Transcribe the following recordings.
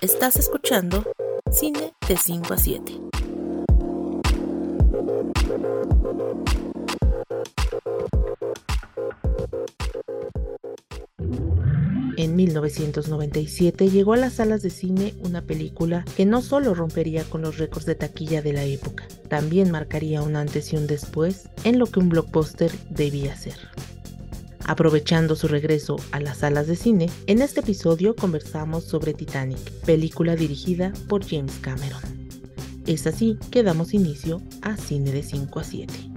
Estás escuchando Cine de 5 a 7. En 1997 llegó a las salas de cine una película que no solo rompería con los récords de taquilla de la época, también marcaría un antes y un después en lo que un blockbuster debía ser. Aprovechando su regreso a las salas de cine, en este episodio conversamos sobre Titanic, película dirigida por James Cameron. Es así que damos inicio a Cine de 5 a 7.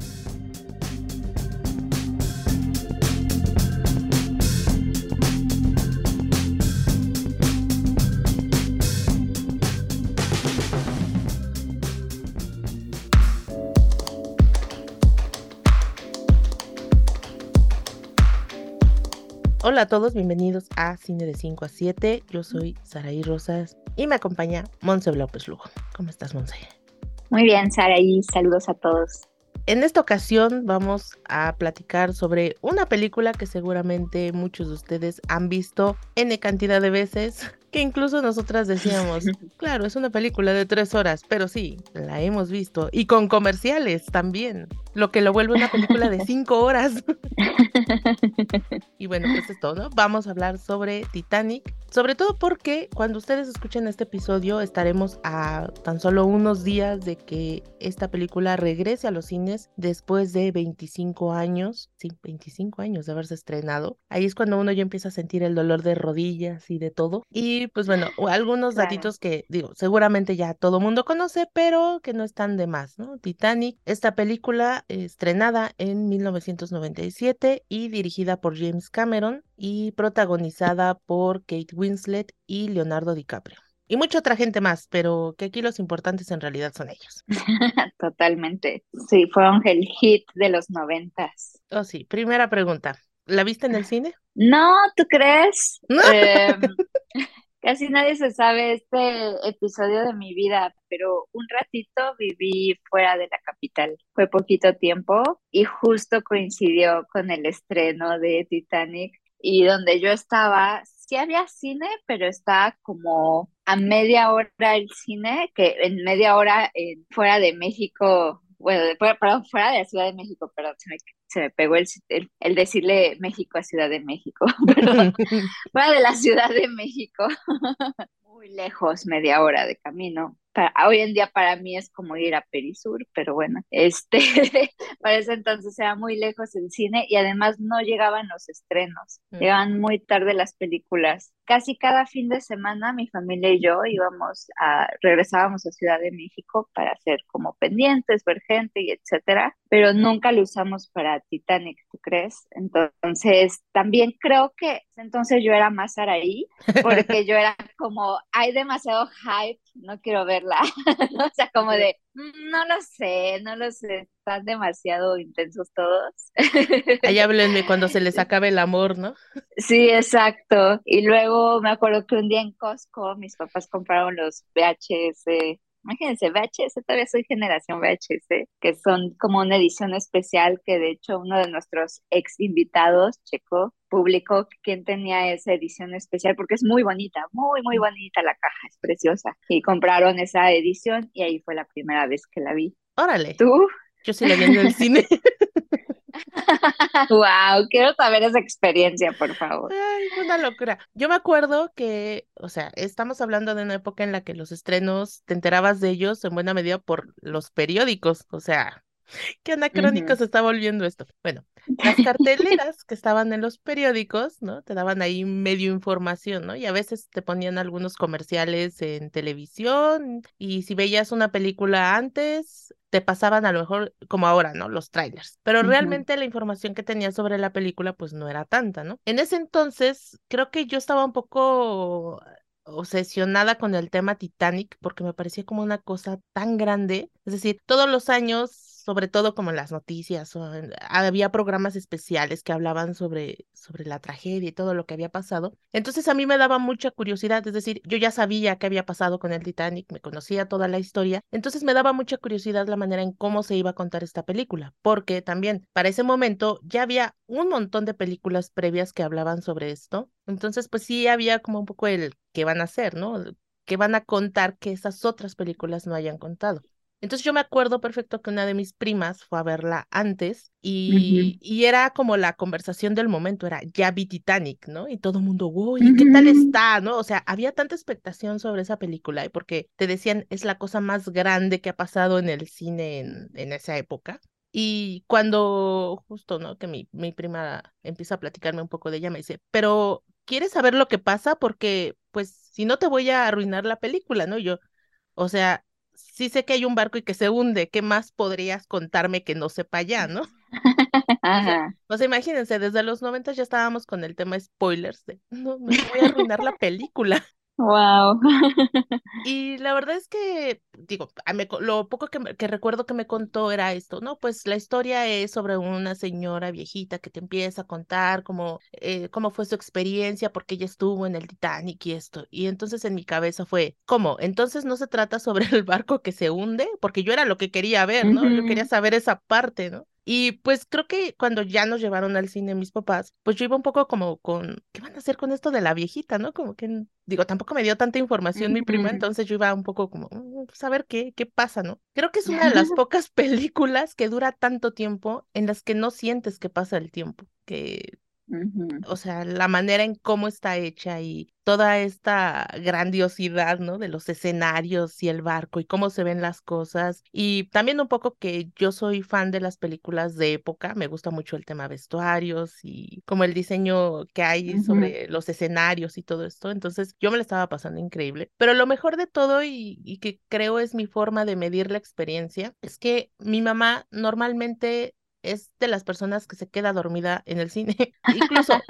Hola a todos, bienvenidos a Cine de 5 a 7. Yo soy Saraí Rosas y me acompaña Monse López Lugo. ¿Cómo estás, Monse? Muy bien, Saraí, saludos a todos. En esta ocasión vamos a platicar sobre una película que seguramente muchos de ustedes han visto N cantidad de veces, que incluso nosotras decíamos, claro, es una película de tres horas, pero sí, la hemos visto, y con comerciales también, lo que lo vuelve una película de cinco horas. y bueno, pues es todo, ¿no? Vamos a hablar sobre Titanic, sobre todo porque cuando ustedes escuchen este episodio estaremos a tan solo unos días de que esta película regrese a los cines después de 25 años, sí, 25 años de haberse estrenado. Ahí es cuando uno ya empieza a sentir el dolor de rodillas y de todo. Y pues bueno, algunos datitos que digo, seguramente ya todo mundo conoce, pero que no están de más, ¿no? Titanic, esta película estrenada en 1997 y dirigida por James Cameron y protagonizada por Kate Winslet y Leonardo DiCaprio. Y mucha otra gente más, pero que aquí los importantes en realidad son ellos. Totalmente. Sí, fueron el hit de los noventas. Oh, sí. Primera pregunta. ¿La viste en el cine? No, ¿tú crees? Eh, casi nadie se sabe este episodio de mi vida, pero un ratito viví fuera de la capital. Fue poquito tiempo y justo coincidió con el estreno de Titanic y donde yo estaba, sí había cine, pero estaba como a media hora el cine, que en media hora fuera de México, bueno, perdón, fuera de la Ciudad de México, perdón, se me, se me pegó el, el, decirle México a Ciudad de México, pero fuera de la Ciudad de México, muy lejos, media hora de camino hoy en día para mí es como ir a Perisur, pero bueno, este, para ese entonces era muy lejos el cine y además no llegaban los estrenos, mm. llegaban muy tarde las películas. Casi cada fin de semana mi familia y yo íbamos a, regresábamos a Ciudad de México para hacer como pendientes, ver gente y etcétera, pero nunca lo usamos para Titanic, ¿tú crees? Entonces, también creo que entonces yo era más Araí, porque yo era como, hay demasiado hype, no quiero ver o sea, como de, mm, no lo sé, no lo sé, están demasiado intensos todos. Ahí háblenme cuando se les acabe el amor, ¿no? Sí, exacto. Y luego me acuerdo que un día en Costco mis papás compraron los VHS Imagínense, VHS, todavía soy generación VHS, que son como una edición especial que de hecho uno de nuestros ex invitados, Checo, publicó quién tenía esa edición especial porque es muy bonita, muy, muy bonita la caja, es preciosa. Y compraron esa edición y ahí fue la primera vez que la vi. Órale. ¿Tú? Yo sí la vi en el cine. wow, quiero saber esa experiencia, por favor. Ay, una locura. Yo me acuerdo que, o sea, estamos hablando de una época en la que los estrenos te enterabas de ellos en buena medida por los periódicos, o sea, Qué anacrónico se está volviendo esto. Bueno, las carteleras que estaban en los periódicos, ¿no? Te daban ahí medio información, ¿no? Y a veces te ponían algunos comerciales en televisión y si veías una película antes, te pasaban a lo mejor como ahora, ¿no? Los trailers. Pero realmente la información que tenía sobre la película pues no era tanta, ¿no? En ese entonces creo que yo estaba un poco obsesionada con el tema Titanic porque me parecía como una cosa tan grande. Es decir, todos los años sobre todo como en las noticias, o había programas especiales que hablaban sobre, sobre la tragedia y todo lo que había pasado. Entonces a mí me daba mucha curiosidad, es decir, yo ya sabía qué había pasado con el Titanic, me conocía toda la historia, entonces me daba mucha curiosidad la manera en cómo se iba a contar esta película, porque también para ese momento ya había un montón de películas previas que hablaban sobre esto, entonces pues sí había como un poco el qué van a hacer, ¿no? ¿Qué van a contar que esas otras películas no hayan contado? Entonces yo me acuerdo perfecto que una de mis primas fue a verla antes y, y era como la conversación del momento, era ya vi Titanic, ¿no? Y todo el mundo, uy, ¿qué tal está? ¿No? O sea, había tanta expectación sobre esa película porque te decían, es la cosa más grande que ha pasado en el cine en, en esa época. Y cuando justo, ¿no? Que mi, mi prima empieza a platicarme un poco de ella, me dice, pero ¿quieres saber lo que pasa? Porque, pues, si no te voy a arruinar la película, ¿no? yo, o sea, sí sé que hay un barco y que se hunde, ¿qué más podrías contarme que no sepa ya, no? O sea, imagínense, desde los 90 ya estábamos con el tema spoilers de no, no voy a arruinar la película. Wow. Y la verdad es que, digo, lo poco que, que, recuerdo que me contó era esto, ¿no? Pues la historia es sobre una señora viejita que te empieza a contar cómo, eh, cómo fue su experiencia, porque ella estuvo en el Titanic y esto. Y entonces en mi cabeza fue, ¿cómo? Entonces no se trata sobre el barco que se hunde, porque yo era lo que quería ver, ¿no? Yo quería saber esa parte, ¿no? Y pues creo que cuando ya nos llevaron al cine mis papás, pues yo iba un poco como con, ¿qué van a hacer con esto de la viejita, no? Como que, digo, tampoco me dio tanta información mi prima, entonces yo iba un poco como, mm, pues a ver qué, qué pasa, ¿no? Creo que es una de las pocas películas que dura tanto tiempo en las que no sientes que pasa el tiempo, que o sea, la manera en cómo está hecha y toda esta grandiosidad, ¿no? De los escenarios y el barco y cómo se ven las cosas. Y también un poco que yo soy fan de las películas de época, me gusta mucho el tema vestuarios y como el diseño que hay sobre los escenarios y todo esto. Entonces yo me lo estaba pasando increíble. Pero lo mejor de todo y, y que creo es mi forma de medir la experiencia es que mi mamá normalmente es de las personas que se queda dormida en el cine. Incluso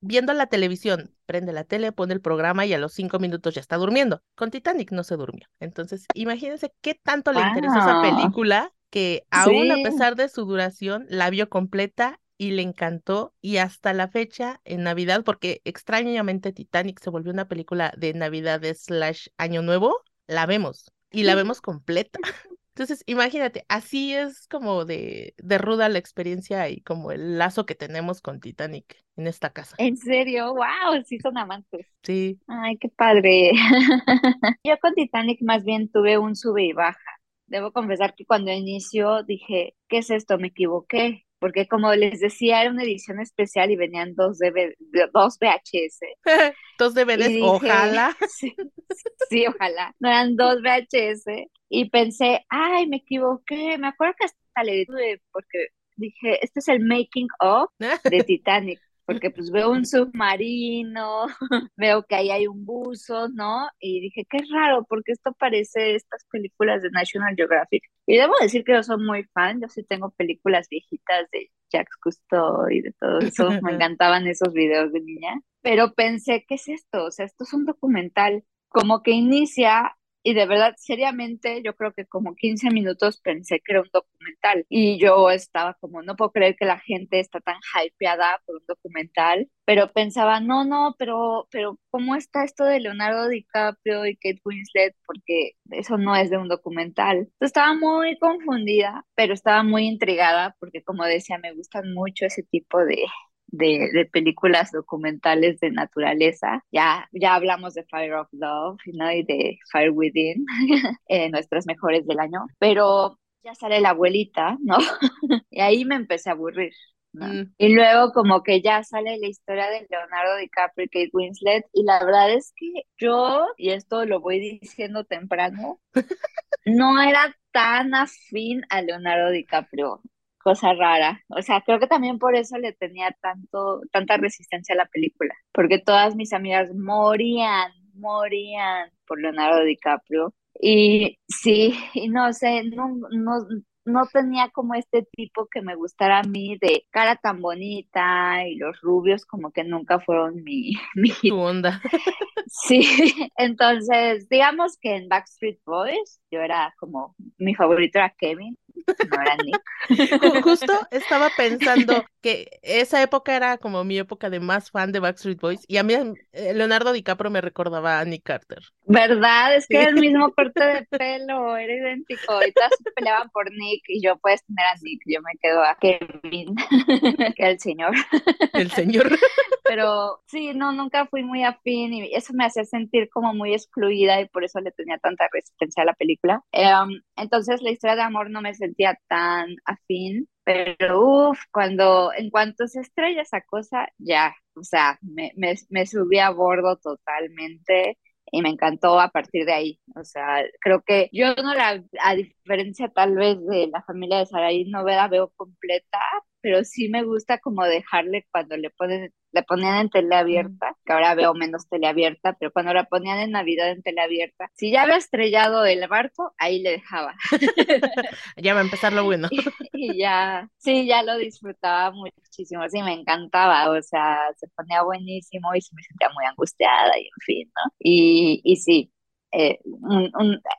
viendo la televisión, prende la tele, pone el programa y a los cinco minutos ya está durmiendo. Con Titanic no se durmió. Entonces, imagínense qué tanto le interesó esa película que aún a pesar de su duración, la vio completa y le encantó y hasta la fecha en Navidad, porque extrañamente Titanic se volvió una película de Navidad slash Año Nuevo, la vemos y la vemos completa. Entonces, imagínate, así es como de, de, ruda la experiencia y como el lazo que tenemos con Titanic en esta casa. ¿En serio? ¡Wow! Sí son amantes. Sí. Ay, qué padre. Yo con Titanic más bien tuve un sube y baja. Debo confesar que cuando inició dije, ¿qué es esto? Me equivoqué porque como les decía, era una edición especial y venían dos, dos VHS. dos DVDs, ojalá. Sí, ojalá. No eran dos VHS. Y pensé, ay, me equivoqué. Me acuerdo que hasta le dije, porque dije, este es el making of de Titanic porque pues veo un submarino, veo que ahí hay un buzo, ¿no? Y dije, qué raro, porque esto parece estas películas de National Geographic. Y debo decir que yo soy muy fan, yo sí tengo películas viejitas de Jacques Cousteau y de todo eso, me encantaban esos videos de niña, pero pensé, ¿qué es esto? O sea, esto es un documental, como que inicia y de verdad, seriamente, yo creo que como 15 minutos pensé que era un documental y yo estaba como, no puedo creer que la gente está tan hypeada por un documental, pero pensaba, no, no, pero, pero ¿cómo está esto de Leonardo DiCaprio y Kate Winslet? Porque eso no es de un documental. estaba muy confundida, pero estaba muy intrigada porque como decía, me gustan mucho ese tipo de, de, películas documentales de naturaleza. Ya, ya hablamos de Fire of Love ¿no? y de Fire Within, eh, nuestras mejores del año, pero ya sale la abuelita, ¿no? y ahí me empecé a aburrir. Mm. Y luego como que ya sale la historia de Leonardo DiCaprio y Kate Winslet y la verdad es que yo, y esto lo voy diciendo temprano, no era tan afín a Leonardo DiCaprio cosa rara. O sea, creo que también por eso le tenía tanto, tanta resistencia a la película, porque todas mis amigas morían, morían por Leonardo DiCaprio. Y sí, y no sé, no, no, no tenía como este tipo que me gustara a mí de cara tan bonita y los rubios como que nunca fueron mi, mi... Tu onda. Sí, entonces digamos que en Backstreet Boys yo era como, mi favorito era Kevin. Justo estaba pensando que esa época era como mi época de más fan de Backstreet Boys y a mí eh, Leonardo DiCaprio me recordaba a Nick Carter. ¿Verdad? Es que era el mismo corte de pelo, era idéntico. Y todas se peleaban por Nick y yo puedes tener a Nick, yo me quedo a Kevin, que el señor. El señor. Pero sí, no, nunca fui muy afín y eso me hacía sentir como muy excluida y por eso le tenía tanta resistencia a la película. Em, entonces la historia de amor no me sentía tan afín, pero uff, cuando en cuanto se estrella esa cosa, ya, o sea, me, me, subí a bordo totalmente y me encantó a partir de ahí. O sea, creo que yo no la, a diferencia tal vez de la familia de Saraí, no la veo completa, pero sí me gusta como dejarle cuando le ponen la ponían en tele abierta, que ahora veo menos tele abierta, pero cuando la ponían en Navidad en tele abierta, si ya había estrellado el barco, ahí le dejaba. ya va a empezar lo bueno. y, ya, sí, ya lo disfrutaba muchísimo, sí, me encantaba, o sea, se ponía buenísimo y se me sentía muy angustiada y en fin, ¿no? Y, y sí, eh,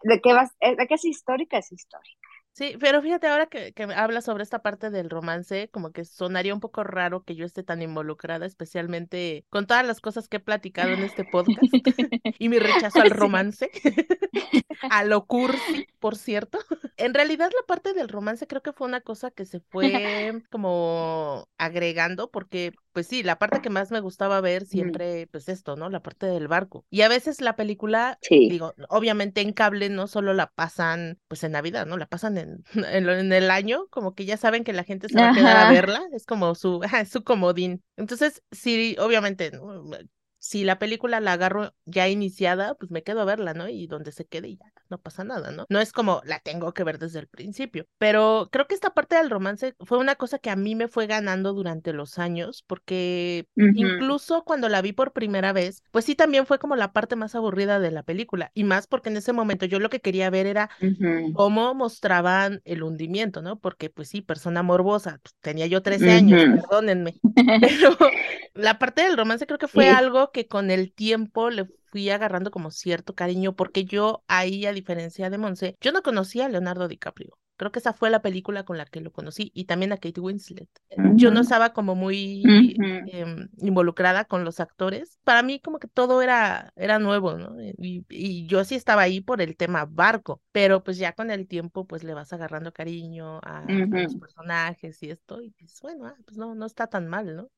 ¿de, qué vas, eh, ¿de qué es histórica? Es histórica. Sí, pero fíjate, ahora que, que hablas sobre esta parte del romance, como que sonaría un poco raro que yo esté tan involucrada, especialmente con todas las cosas que he platicado en este podcast y mi rechazo al romance, a lo cursi, por cierto. En realidad la parte del romance creo que fue una cosa que se fue como agregando, porque pues sí, la parte que más me gustaba ver siempre, pues esto, ¿no? La parte del barco. Y a veces la película, digo, obviamente en cable no solo la pasan, pues en Navidad, ¿no? La pasan en, en, el año, como que ya saben que la gente se va a quedar a verla, es como su, su comodín. Entonces, sí, obviamente, si la película la agarro ya iniciada, pues me quedo a verla, ¿no? Y donde se quede ya no pasa nada, ¿no? No es como la tengo que ver desde el principio, pero creo que esta parte del romance fue una cosa que a mí me fue ganando durante los años, porque incluso cuando la vi por primera vez, pues sí también fue como la parte más aburrida de la película, y más porque en ese momento yo lo que quería ver era cómo mostraban el hundimiento, ¿no? Porque pues sí, persona morbosa, pues, tenía yo 13 años, perdónenme, pero la parte del romance creo que fue algo que con el tiempo le fui agarrando como cierto cariño, porque yo ahí, a diferencia de Monse, yo no conocía a Leonardo DiCaprio. Creo que esa fue la película con la que lo conocí y también a Kate Winslet. Yo no estaba como muy em, involucrada con los actores. Para mí como que todo era, era nuevo, ¿no? Y, y, yo sí estaba ahí por el tema barco, pero pues ya con el tiempo pues le vas agarrando cariño a, los personajes y esto y pues bueno, ah, pues no, no está tan mal, ¿no?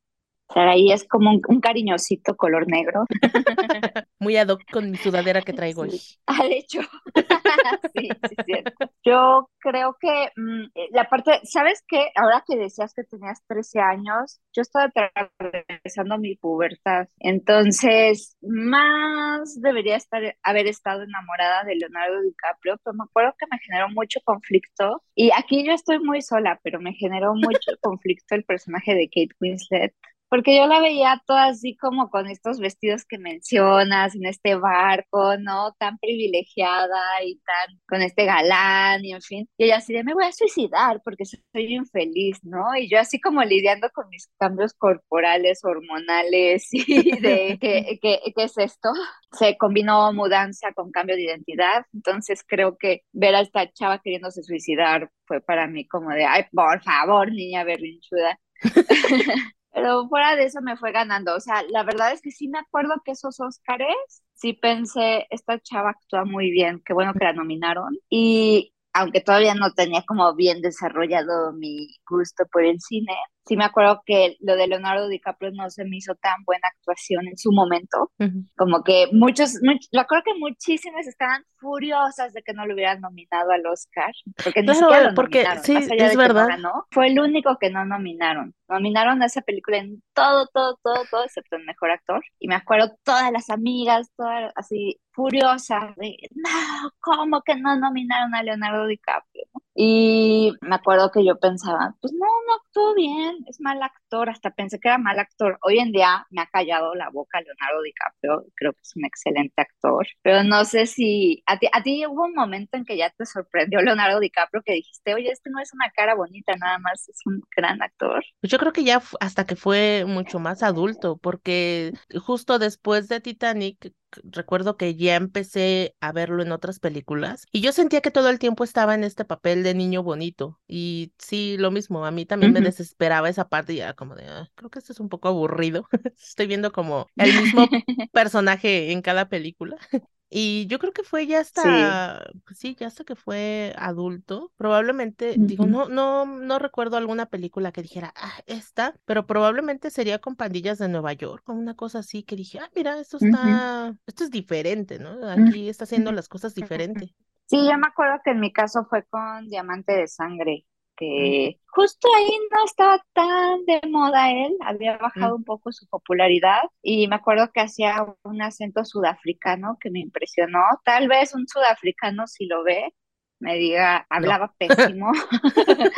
Ahí es como un, cariñosito color negro. Muy ad hoc con mi sudadera que traigo hoy. Al hecho. sí, sí, cierto. Yo creo que mm, eh, la parte, ¿sabes qué? Ahora que decías que tenías 13 años, yo estaba atravesando mi pubertad. Entonces, más debería estar, haber estado enamorada de Leonardo DiCaprio, pero me acuerdo que me generó mucho conflicto. Y aquí yo estoy muy sola, pero me generó mucho conflicto el personaje de Kate Winslet porque yo la veía toda así como con estos vestidos que mencionas, en este barco, ¿no? Tan privilegiada y tan con este galán y en fin. Y ella así de, me voy a suicidar porque soy infeliz, ¿no? Y yo así como lidiando con mis cambios corporales, hormonales y de, ¿qué, qué, qué es esto? Se combinó mudanza con cambio de identidad. Entonces creo que ver a esta chava queriéndose suicidar fue para mí como de, ay, por favor, niña berrinchuda. Pero fuera de eso me fue ganando. O sea, la verdad es que sí me acuerdo que esos Óscares, sí pensé, esta chava actúa muy bien, qué bueno que la nominaron. Y aunque todavía no tenía como bien desarrollado mi gusto por el cine, sí me acuerdo que lo de Leonardo DiCaprio no se me hizo tan buena actuación en su momento, como que muchos, yo creo que muchísimas estaban furiosas de que no lo hubieran nominado al Oscar, porque ni siquiera lo porque sí, es verdad. fue el único que no nominaron. Nominaron a esa película en todo, todo, todo, todo, excepto el mejor actor. Y me acuerdo todas las amigas, todas así furiosas de, no, ¿cómo que no nominaron a Leonardo DiCaprio? Y me acuerdo que yo pensaba, pues no, no actuó bien, es mal actor, hasta pensé que era mal actor. Hoy en día me ha callado la boca Leonardo DiCaprio, creo que es un excelente actor, pero no sé si a ti, a ti hubo un momento en que ya te sorprendió Leonardo DiCaprio que dijiste, oye, este no es una cara bonita, nada más es un gran actor. Pues yo creo que ya hasta que fue mucho más adulto, porque justo después de Titanic recuerdo que ya empecé a verlo en otras películas y yo sentía que todo el tiempo estaba en este papel de niño bonito y sí, lo mismo, a mí también me desesperaba esa parte y era como de, ah, creo que esto es un poco aburrido, estoy viendo como el mismo personaje en cada película. Y yo creo que fue ya hasta, pues sí, ya hasta que fue adulto. Probablemente, digo, no, no, no recuerdo alguna película que dijera, ah, esta, pero probablemente sería con pandillas de Nueva York, o una cosa así que dije, ah, mira, esto está, esto es diferente, ¿no? Aquí está haciendo las cosas diferente. Sí, yo me acuerdo que en mi caso fue con Diamante de Sangre justo ahí no estaba tan de moda él, había bajado un poco su popularidad y me acuerdo que hacía un acento sudafricano que me impresionó. Tal vez un sudafricano si lo ve me diga, hablaba pésimo,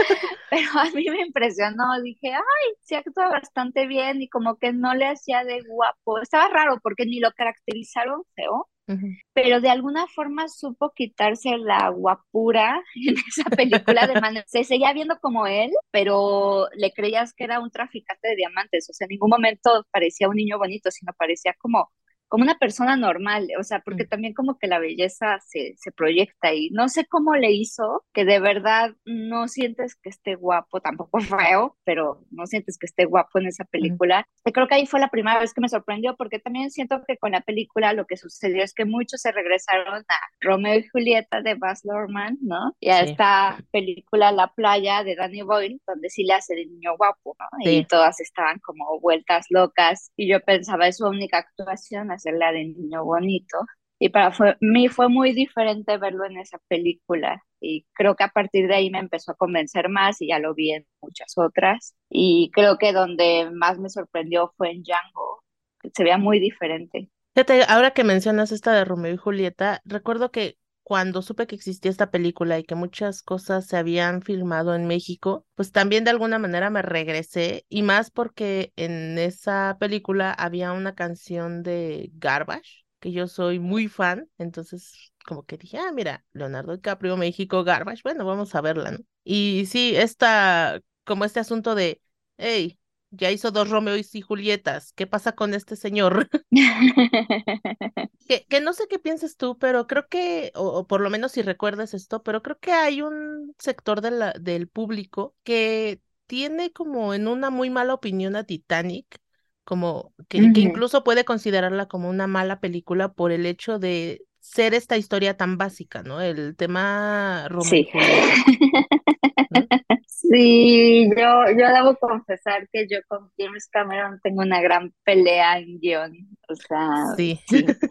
pero a mí me impresionó, dije, ay, se actúa bastante bien y como que no le hacía de guapo, estaba raro porque ni lo caracterizaron feo, pero de alguna forma supo quitarse la guapura en esa película de manera, se seguía viendo como él, pero le creías que era un traficante de diamantes, o sea, en ningún momento parecía un niño bonito, sino parecía como como una persona normal, o sea, porque mm. también como que la belleza se, se proyecta y no sé cómo le hizo que de verdad no sientes que esté guapo, tampoco feo, pero no sientes que esté guapo en esa película. Y creo que ahí fue la primera vez que me sorprendió porque también siento que con la película lo que sucedió es que muchos se regresaron a Romeo y Julieta de Baz Luhrmann, ¿no? Y a esta película La playa de Danny Boyle, donde sí le hace de niño guapo, ¿no? Y todas estaban como vueltas locas y yo pensaba es su única actuación la de niño bonito. Y para mí fue muy diferente verlo en esa película. Y creo que a partir de ahí me empezó a convencer más y ya lo vi en muchas otras. Y creo que donde más me sorprendió fue en Django, se veía muy diferente. Ahora que mencionas esta de Romeo y Julieta, recuerdo que cuando supe que existía esta película y que muchas cosas se habían filmado en México, pues también de alguna manera me regresé y más porque en esa película había una canción de Garbage, que yo soy muy fan, entonces como que dije, ah, mira, Leonardo DiCaprio, México, Garbage, bueno, vamos a verla, ¿no? Y sí, esta, como este asunto de, hey, ya hizo dos Romeos y Julietas. ¿Qué pasa con este señor? que, que, no sé qué piensas tú, pero creo que, o, por lo menos si recuerdas esto, pero creo que hay un sector de la, del público que tiene como en una muy mala opinión a Titanic, como que, que incluso puede considerarla como una mala película por el hecho de ser esta historia tan básica, ¿no? El tema Romeo y Julieta. Sí, yo, yo debo confesar que yo con James Cameron tengo una gran pelea en guion. O sea, sí.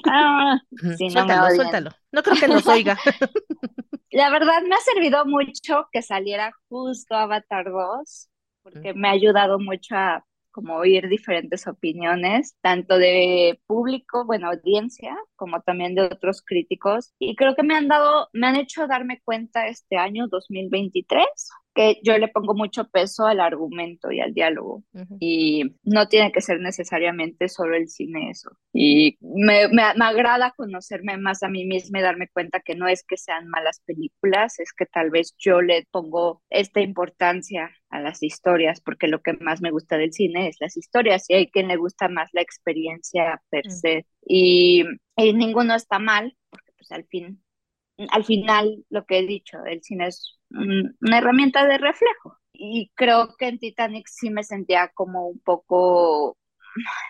Ah, suéltalo, no suéltalo. No creo que nos oiga. La verdad me ha servido mucho que saliera justo Avatar 2, porque me ha ayudado mucho a como oír diferentes opiniones, tanto de público, bueno, audiencia, como también de otros críticos. Y creo que me han dado, me han hecho darme cuenta este año 2023 que yo le pongo mucho peso al argumento y al diálogo y no tiene que ser necesariamente solo el cine eso. Y me, me, agrada conocerme más a mí misma y darme cuenta que no es que sean malas películas, es que tal vez yo le pongo esta importancia a las historias, porque lo que más me gusta del cine es las historias y hay quien le gusta más la experiencia per se. Y, y ninguno está mal, porque pues al fin al final lo que he dicho, el cine es una herramienta de reflejo. Y creo que en Titanic sí me sentía como un poco,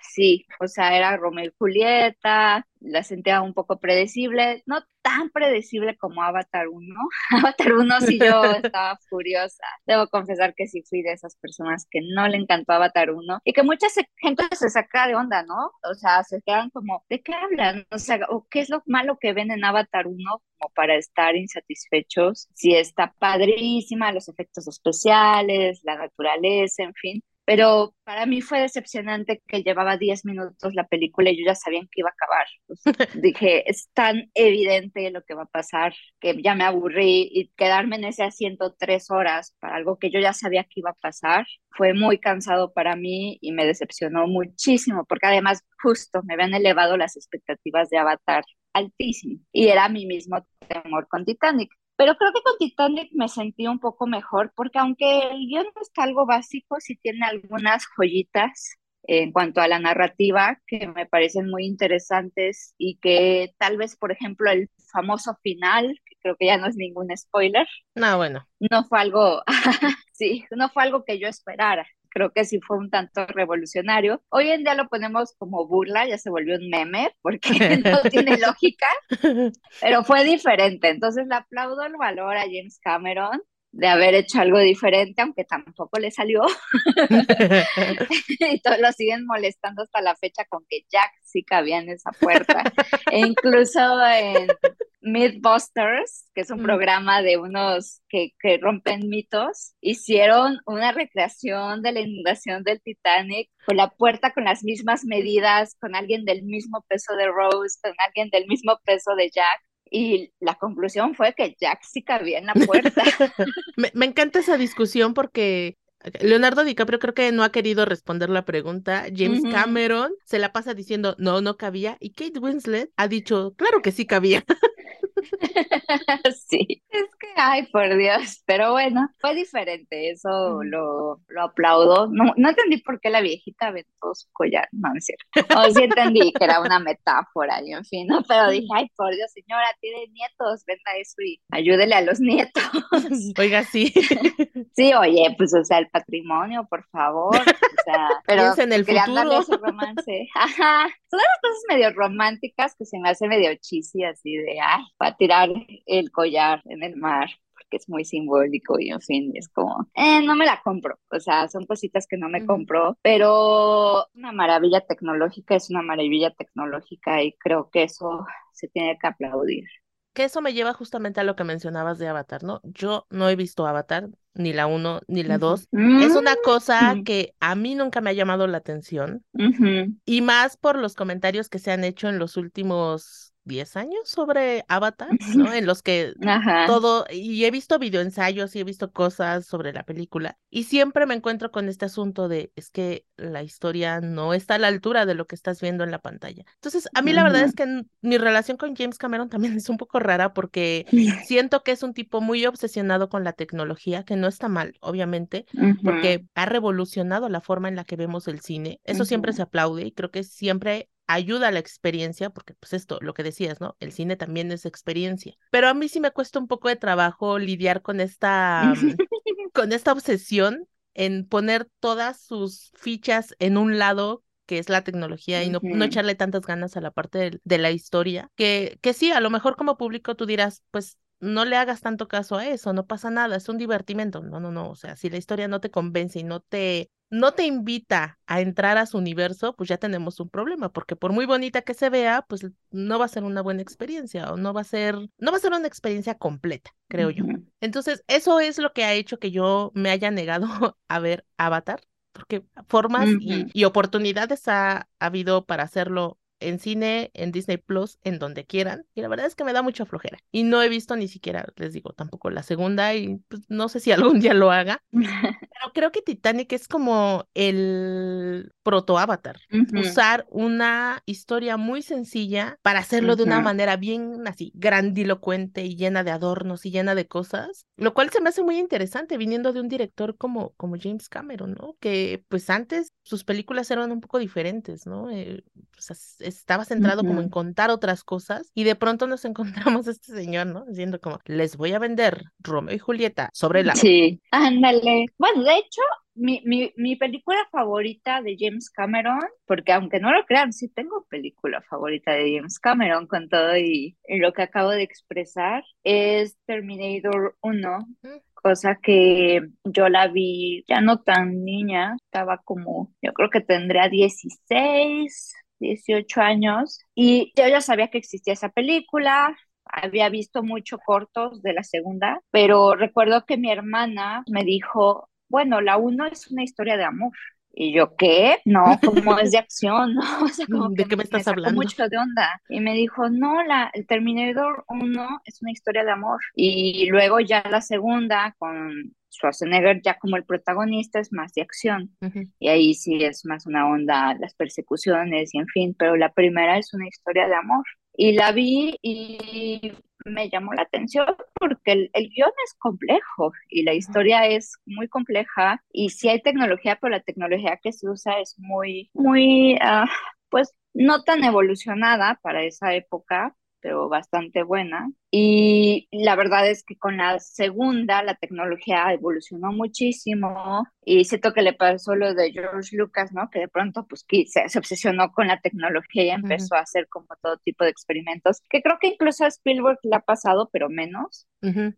sí, o sea, era Romeo y Julieta, la sentía un poco predecible, no tan predecible como Avatar 1. Avatar 1 sí yo estaba furiosa. Debo confesar que sí fui de esas personas que no le encantó Avatar 1 y que mucha gente se saca de onda, ¿no? O sea, se quedan como, ¿de qué hablan? O sea, ¿o ¿qué es lo malo que ven en Avatar 1 como para estar insatisfechos? Si está padrísima, los efectos especiales, la naturaleza, en fin pero para mí fue decepcionante que llevaba 10 minutos la película y yo ya sabía que iba a acabar. dije, es tan evidente lo que va a pasar que ya me aburrí y quedarme en ese asiento tres horas para algo que yo ya sabía que iba a pasar fue muy cansado para mí y me decepcionó muchísimo porque además justo me habían elevado las expectativas de Avatar altísimo y era mi mismo temor con Titanic. Pero creo que con Titanic me sentí un poco mejor porque aunque el guion está algo básico, sí tiene algunas joyitas en cuanto a la narrativa que me parecen muy interesantes y que tal vez, por ejemplo, el famoso final, que creo que ya no es ningún spoiler. No, bueno. No fue algo, sí, no fue algo que yo esperara creo que sí fue un tanto revolucionario. Hoy en día lo ponemos como burla, ya se volvió un meme porque no tiene lógica, pero fue diferente. Entonces le aplaudo el valor a James Cameron de haber hecho algo diferente, aunque tampoco le salió. y todos lo siguen molestando hasta la fecha con que Jack sí cabía en esa puerta. e incluso en Mythbusters, que es un mm. programa de unos que, que, rompen mitos, hicieron una recreación de la inundación del Titanic con la puerta con las mismas medidas, con alguien del mismo peso de Rose, con alguien del mismo peso de Jack. Y la conclusión fue que Jack sí cabía en la puerta. me, me, encanta esa discusión porque Leonardo DiCaprio creo que no ha querido responder la pregunta. James Cameron se la pasa diciendo no, no cabía. Y Kate Winslet ha dicho, claro que sí cabía. sí, es ay, por Dios, pero bueno, fue diferente, eso lo, lo aplaudo. No, no entendí por qué la viejita aventó su collar, no, es cierto. O sí entendí que era una metáfora y en fin, ¿no? pero dije, ay, por Dios, señora, tiene nietos, venda eso y ayúdele a los nietos. Oiga, sí. Sí, oye, pues, o sea, el patrimonio, por favor, o sea, pero en el futuro. ese romance. Ajá, son las cosas medio románticas que se me hace medio chisi, así de, ay, a tirar el collar en el mar porque es muy simbólico y en fin, es como, eh, no me la compro, o sea, son cositas que no me compro, pero una maravilla tecnológica es una maravilla tecnológica y creo que eso se tiene que aplaudir. Que eso me lleva justamente a lo que mencionabas de Avatar, ¿no? Yo no he visto Avatar, ni la uno ni la dos. Es una cosa que a mí nunca me ha llamado la atención. Y más por los comentarios que se han hecho en los últimos 10 años sobre Avatar, ¿no? En los que todo, y he visto videoensayos y he visto cosas sobre la película, y siempre me encuentro con este asunto de, es que la historia no está a la altura de lo que estás viendo en la pantalla. Entonces, a mí la verdad es que mi relación con James Cameron también es un poco rara porque siento que es un tipo muy obsesionado con la tecnología, que no está mal, obviamente, porque ha revolucionado la forma en la que vemos el cine. Eso siempre se aplaude y creo que siempre ayuda a la experiencia, porque pues esto, lo que decías, ¿no? El cine también es experiencia. Pero a mí sí me cuesta un poco de trabajo lidiar con esta, mm, con esta obsesión en poner todas sus fichas en un lado que es la tecnología y no, no echarle tantas ganas a la parte de, de, la historia, que, que sí, a lo mejor como público tú dirás, pues no le hagas tanto caso a eso, no pasa nada, es un divertimento. No, no, no, o sea, si la historia no te convence y no te no te invita a entrar a su universo, pues ya tenemos un problema, porque por muy bonita que se vea, pues no va a ser una buena experiencia o no va a ser, no va a ser una experiencia completa, creo yo. Entonces, eso es lo que ha hecho que yo me haya negado a ver Avatar, porque formas y, oportunidades ha habido para hacerlo en cine, en Disney Plus, en donde quieran. Y la verdad es que me da mucha flojera. Y no he visto ni siquiera, les digo, tampoco la segunda y pues, no sé si algún día lo haga. Pero creo que Titanic es como el proto-avatar. Usar una historia muy sencilla para hacerlo de una manera bien así, grandilocuente y llena de adornos y llena de cosas. Lo cual se me hace muy interesante viniendo de un director como, como James Cameron, ¿no? Que pues antes sus películas eran un poco diferentes, ¿no? Eh, pues, estaba centrado como en contar otras cosas y de pronto nos encontramos a este señor, ¿no? Diciendo como, les voy a vender Romeo y Julieta sobre la... Sí, ándale. Bueno, de hecho, mi, mi, mi, película favorita de James Cameron, porque aunque no lo crean, sí tengo película favorita de James Cameron con todo y, lo que acabo de expresar, es Terminator 1, mm. Cosa que yo la vi ya no tan niña, estaba como, yo creo que tendría 16, 18 años y yo ya sabía que existía esa película, había visto mucho cortos de la segunda, pero recuerdo que mi hermana me dijo, bueno, la uno es una historia de amor. Y yo, ¿qué? No, como es de acción, ¿no? O sea, como ¿De qué me estás hablando? mucho de onda. Y me dijo, no, la, el Terminator 1 es una historia de amor. Y luego ya la segunda, con Schwarzenegger ya como el protagonista es más de acción y ahí sí es más una onda las persecuciones y en fin, pero la primera es una historia de amor y la vi y me llamó la atención porque el, el, guion es complejo y la historia es muy compleja y si hay tecnología, pero la tecnología que se usa es muy, muy, uh, pues no tan evolucionada para esa época, pero bastante buena. Y la verdad es que con la segunda la tecnología evolucionó muchísimo y siento que le pasó lo de George Lucas, ¿no? Que de pronto pues se, se obsesionó con la tecnología y empezó a hacer como todo tipo de experimentos, que creo que incluso a Spielberg le ha pasado, pero menos,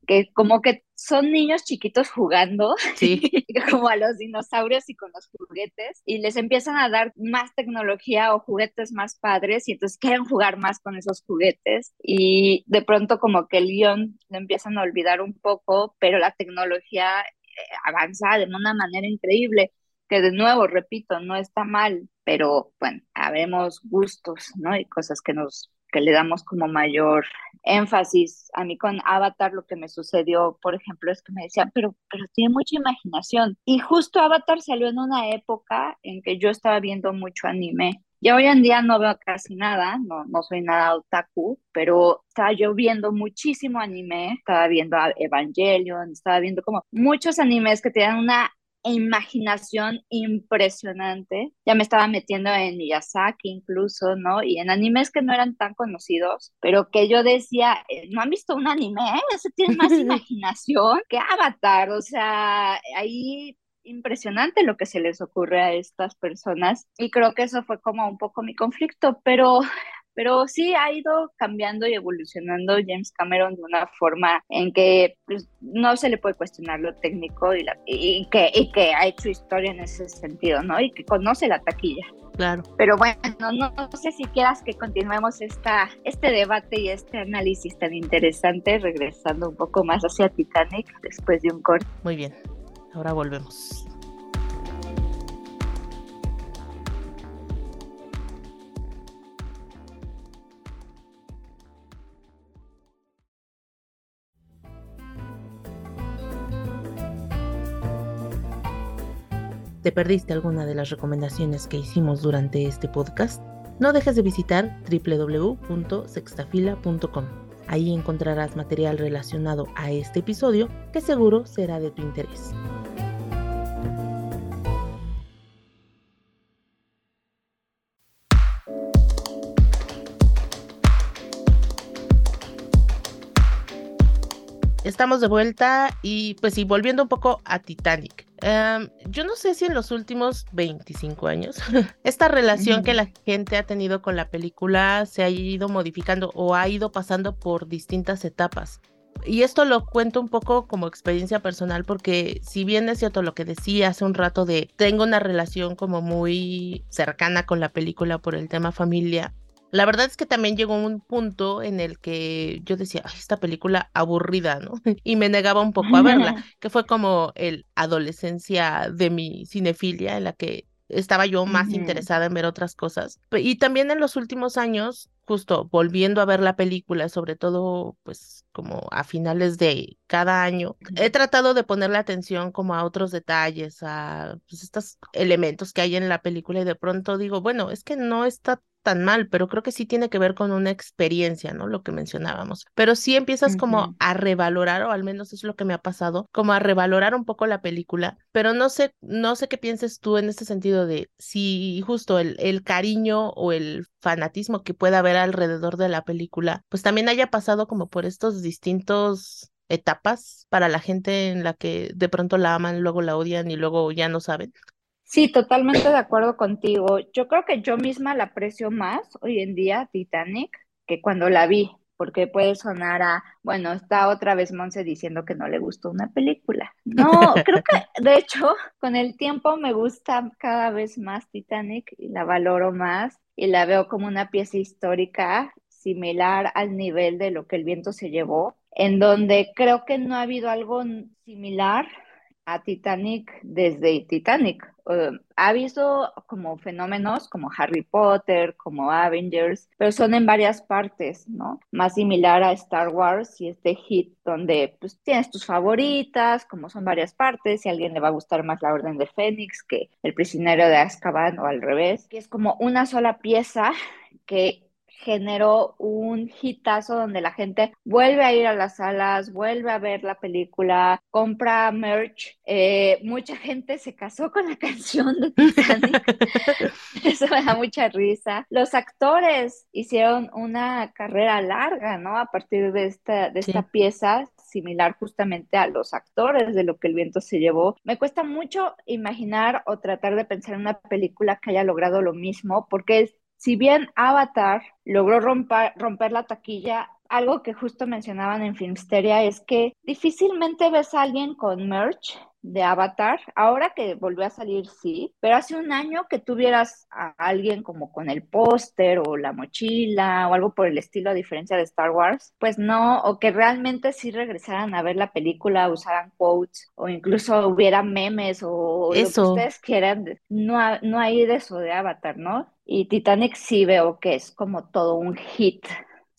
que como que son niños chiquitos jugando, sí. como a los dinosaurios y con los juguetes, y les empiezan a dar más tecnología o juguetes más padres y entonces quieren jugar más con esos juguetes y de pronto como que el guion lo empiezan a olvidar un poco, pero la tecnología eh, avanza de una manera increíble, que de nuevo, repito, no está mal, pero bueno, habemos gustos, ¿no? Y cosas que nos que le damos como mayor énfasis. A mí con Avatar lo que me sucedió, por ejemplo, es que me decían, pero, pero tiene mucha imaginación. Y justo Avatar salió en una época en que yo estaba viendo mucho anime ya hoy en día no veo casi nada, no, no soy nada otaku, pero estaba yo viendo muchísimo anime, estaba viendo Evangelion, estaba viendo como muchos animes que tenían una imaginación impresionante. Ya me estaba metiendo en Miyazaki incluso, ¿no? Y en animes que no eran tan conocidos, pero que yo decía, eh, no han visto un anime, ese tiene más imaginación que Avatar, o sea, ahí impresionante lo que se les ocurre a estas personas y creo que eso fue como un poco mi conflicto, pero pero sí ha ido cambiando y evolucionando James Cameron de una forma en que pues, no se le puede cuestionar lo técnico y, la, y, que, y que ha hecho historia en ese sentido, ¿no? Y que conoce la taquilla. Claro. Pero bueno, no, no, sé si quieras que continuemos esta, este debate y este análisis tan interesante, regresando un poco más hacia Titanic después de un corte. Muy bien. Ahora volvemos. ¿Te perdiste alguna de las recomendaciones que hicimos durante este podcast? No dejes de visitar www.sextafila.com. Ahí encontrarás material relacionado a este episodio que seguro será de tu interés. Estamos de vuelta y pues sí, volviendo un poco a Titanic. Em, yo no sé si en los últimos 25 años esta relación que la gente ha tenido con la película se ha ido modificando o ha ido pasando por distintas etapas. Y esto lo cuento un poco como experiencia personal porque si bien es cierto lo que decía hace un rato de tengo una relación como muy cercana con la película por el tema familia, la verdad es que también llegó un punto en el que yo decía, esta película aburrida, ¿no? Y me negaba un poco a verla, que fue como el adolescencia de mi cinefilia, en la que estaba yo más interesada en ver otras cosas. Y también en los últimos años, justo volviendo a ver la película, sobre todo pues como a finales de cada año, he tratado de ponerle atención como a otros detalles, a pues, estos elementos que hay en la película y de pronto digo, bueno, es que no está tan mal, pero creo que sí tiene que ver con una experiencia, ¿no? Lo que mencionábamos. Pero sí empiezas como a revalorar, o al menos es lo que me ha pasado, como a revalorar un poco la película, pero no sé, no sé qué pienses tú en este sentido de si justo el, el cariño o el fanatismo que pueda haber alrededor de la película, pues también haya pasado como por estos distintos etapas para la gente en la que de pronto la aman, luego la odian y luego ya no saben. Sí, totalmente de acuerdo contigo. Yo creo que yo misma la aprecio más hoy en día, Titanic, que cuando la vi, porque puede sonar a, bueno, está otra vez Monse diciendo que no le gustó una película. No, creo que de hecho con el tiempo me gusta cada vez más Titanic y la valoro más y la veo como una pieza histórica similar al nivel de lo que el viento se llevó, en donde creo que no ha habido algo similar a Titanic desde Titanic. Ha visto como fenómenos como Harry Potter, como Avengers, pero son en varias partes, ¿no? Más similar a Star Wars y este hit donde pues tienes tus favoritas, como son varias partes, y a alguien le va a gustar más la Orden de Fénix que El prisionero de Azkaban o al revés, que es como una sola pieza que generó un hitazo donde la gente vuelve a ir a las salas, vuelve a ver la película, compra merch. Eh, mucha gente se casó con la canción de Titanic. Eso me da mucha risa. Los actores hicieron una carrera larga, ¿no? A partir de esta, de esta pieza similar justamente a los actores de lo que el viento se llevó. Me cuesta mucho imaginar o tratar de pensar en una película que haya logrado lo mismo, porque si bien Avatar logró romper, romper la taquilla, algo que justo mencionaban en Filmsteria es que difícilmente ves a alguien con merch de Avatar, ahora que volvió a salir, sí, pero hace un año que tuvieras a alguien como con el póster o la mochila o algo por el estilo, a diferencia de Star Wars, pues no, o que realmente sí regresaran a ver la película, usaran quotes o incluso hubiera memes o lo que ustedes quieran, no, no hay de eso de Avatar, ¿no? Y Titanic sí veo que es como todo un hit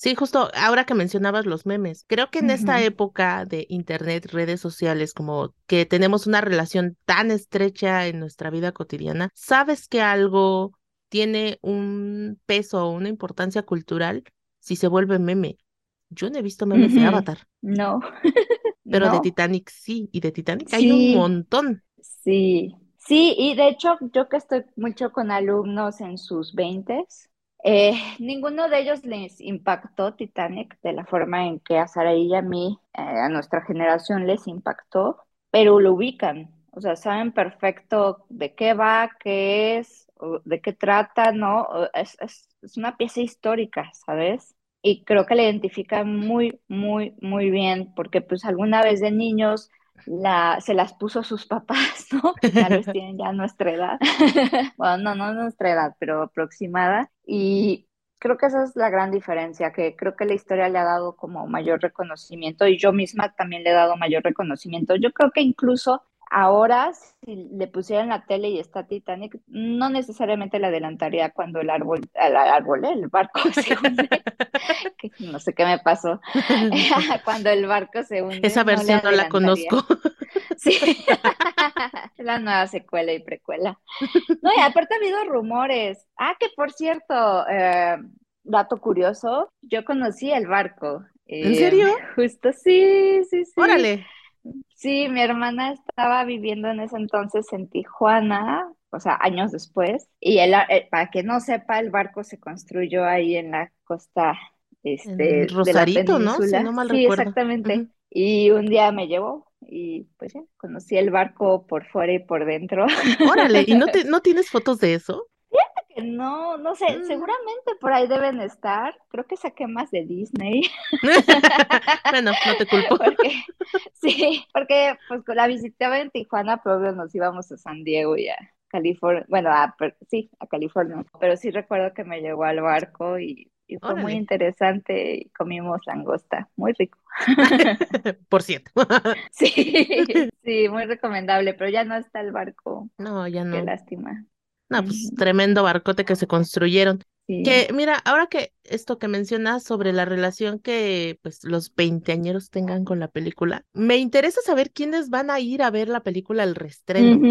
Sí, justo ahora que mencionabas los memes, creo que en esta época de internet, redes sociales, como que tenemos una relación tan estrecha en nuestra vida cotidiana, sabes que algo tiene un peso o una importancia cultural si se vuelve meme. Yo no he visto memes de Avatar. No. Pero de Titanic sí, y de Titanic hay un montón. Sí, sí, y de hecho yo que estoy mucho con alumnos en sus veintes, eh, ninguno de ellos les impactó Titanic de la forma en que a Saraí y a mí, eh, a nuestra generación, les impactó, pero lo ubican, o sea, saben perfecto de qué va, qué es, de qué trata, ¿no? Es, es, es una pieza histórica, ¿sabes? Y creo que la identifican muy, muy, muy bien, porque pues alguna vez de niños la, se las puso sus papás, ¿no? Tal vez tienen ya nuestra edad. bueno, no, no nuestra edad, pero aproximada. Y creo que esa es la gran diferencia, que creo que la historia le ha dado como mayor reconocimiento y yo misma también le he dado mayor reconocimiento. Yo creo que incluso ahora, si le pusieran la tele y está Titanic, no necesariamente le adelantaría cuando el árbol, el árbol, el barco se hunde. no sé qué me pasó. cuando el barco se hunde. Esa versión no, la conozco. sí. la nueva secuela y precuela. No, y aparte ha habido rumores. Ah, que por cierto, eh, dato curioso, yo conocí el barco. ¿En serio? Eh, justo, sí, sí, sí. Órale. Sí, mi hermana estaba viviendo en ese entonces en Tijuana, o sea, años después, y el, eh, para que no sepa, el barco se construyó ahí en la costa este, Rosarito, ¿no? Si no mal sí, exactamente. Y un día me llevó y pues ya, conocí el barco por fuera y por dentro. Órale, ¿y no, te, no tienes fotos de eso? No, no sé, mm. seguramente por ahí deben estar. Creo que saqué más de Disney. bueno, no te culpo. sí, porque pues la visitaba en Tijuana, pero nos íbamos a San Diego y a California, bueno, a, sí, a California, pero sí recuerdo que me llegó al barco y, fue muy interesante y comimos langosta, muy rico. Por cierto. sí, sí, muy recomendable, pero ya no está el barco. No, ya no. Qué lástima. No, pues tremendo barcote que se construyeron. Que mira, ahora que esto que mencionas sobre la relación que pues los veinteañeros tengan con la película, me interesa saber quiénes van a ir a ver la película El Restreno.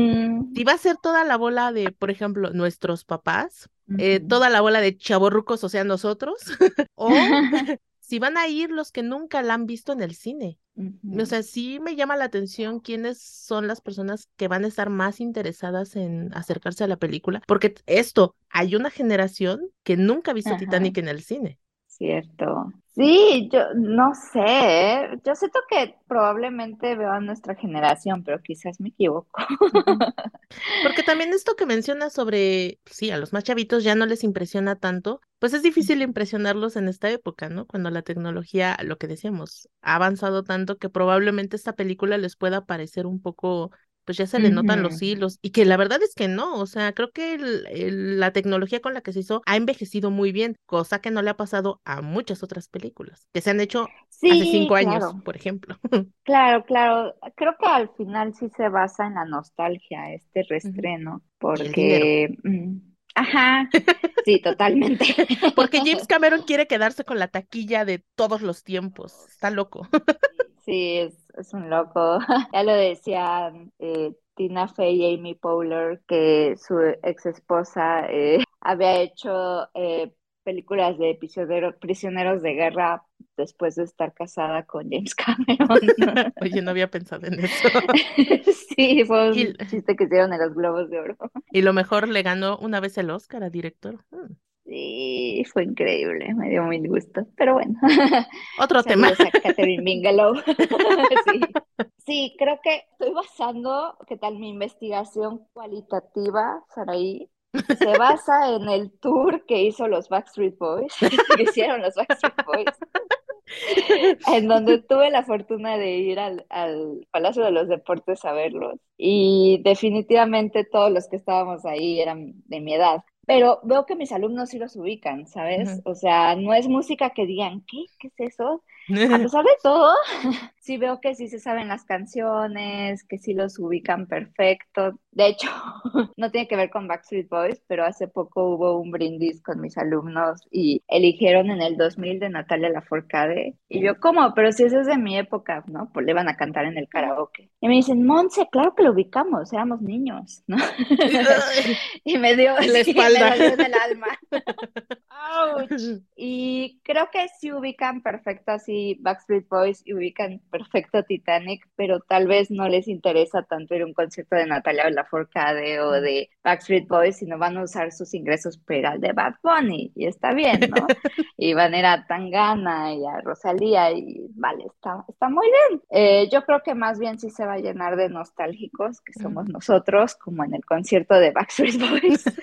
Si va a ser toda la bola de, por ejemplo, nuestros papás, eh, toda la bola de chavorrucos, o sea, nosotros, o si van a ir los que nunca la han visto en el cine. O sea, sí me llama la atención quiénes son las personas que van a estar más interesadas en acercarse a la película, porque esto, hay una generación que nunca ha visto Titanic en el cine. Cierto. Sí, yo no sé, yo siento que probablemente veo a nuestra generación, pero quizás me equivoco. Porque también esto que mencionas sobre, sí, a los más chavitos ya no les impresiona tanto, pues es difícil impresionarlos en esta época, ¿no? Cuando la tecnología, lo que decíamos, ha avanzado tanto que probablemente esta película les pueda parecer un poco pues ya se le notan los hilos. Y que la verdad es que no, o sea, creo que la tecnología con la que se hizo ha envejecido muy bien, cosa que no le ha pasado a muchas otras películas, que se han hecho hace cinco años, por ejemplo. Claro, claro. Creo que al final sí se basa en la nostalgia, este restreno, porque... Mm, ajá, sí, totalmente. Porque James Cameron quiere quedarse con la taquilla de todos los tiempos. Está loco. Sí, es, es un loco. Ya lo decían eh, Tina Fey y Amy Poehler, que su ex esposa eh, había hecho eh, películas de prisioneros de guerra después de estar casada con James Cameron. Oye, no había pensado en eso. sí, fue un chiste que hicieron en los Globos de Oro. Y lo mejor le ganó una vez el Oscar a director. Mm. Sí, fue increíble, me dio muy gusto, pero bueno. Otro tema. Catherine sí. sí, creo que estoy basando, ¿qué tal mi investigación cualitativa, Saraí? Se basa en el tour que hizo los Backstreet Boys, que hicieron los Backstreet Boys, en donde tuve la fortuna de ir al, al, Palacio de los Deportes a verlos. Y definitivamente todos los que estábamos ahí eran de mi edad pero veo que mis alumnos sí los ubican, ¿sabes? O sea, no es música que digan, ¿qué? ¿Qué es eso? A pesar de todo, sí veo que sí se saben las canciones, que sí los ubican perfecto. De hecho, no tiene que ver con Backstreet Boys, pero hace poco hubo un brindis con mis alumnos y eligieron en el 2000 de Natalia Lafourcade. Y yo, ¿cómo? Pero si eso es de mi época, ¿no? Pues le van a cantar en el karaoke. Y me dicen, Monse, claro que lo ubicamos, éramos niños, ¿no? y me dio la espalda. en el alma. Y creo que sí ubican perfecto así Backstreet Boys y ubican perfecto Titanic, pero tal vez no les interesa tanto ir a un concierto de Natalia Lafourcade o de Backstreet Boys, sino van a usar sus ingresos para el de Bad Bunny, y está bien, ¿no? y van a ir a Tangana y a Rosalía, y vale, está, está muy bien. Eh, yo creo que más bien sí se va a llenar de nostálgicos, que somos nosotros, como en el concierto de Backstreet Boys.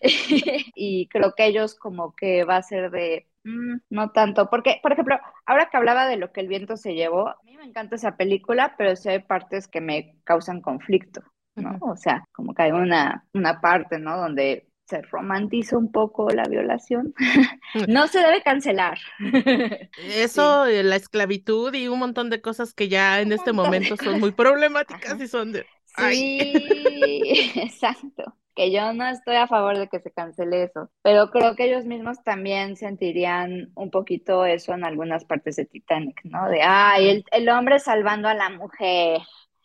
y creo que ellos como que va a ser de Mm, no tanto, porque, por ejemplo, ahora que hablaba de lo que el viento se llevó, a mí me encanta esa película, pero sí hay partes que me causan conflicto, ¿no? O sea, como que hay una, una parte, ¿no? Donde se romantiza un poco la violación. no se debe cancelar. Eso, la esclavitud y un montón de cosas que ya en este momento son muy problemáticas y son de... Sí, exacto que yo no estoy a favor de que se cancele eso, pero creo que ellos mismos también sentirían un poquito eso en algunas partes de Titanic, ¿no? De, ay, el, el hombre salvando a la mujer,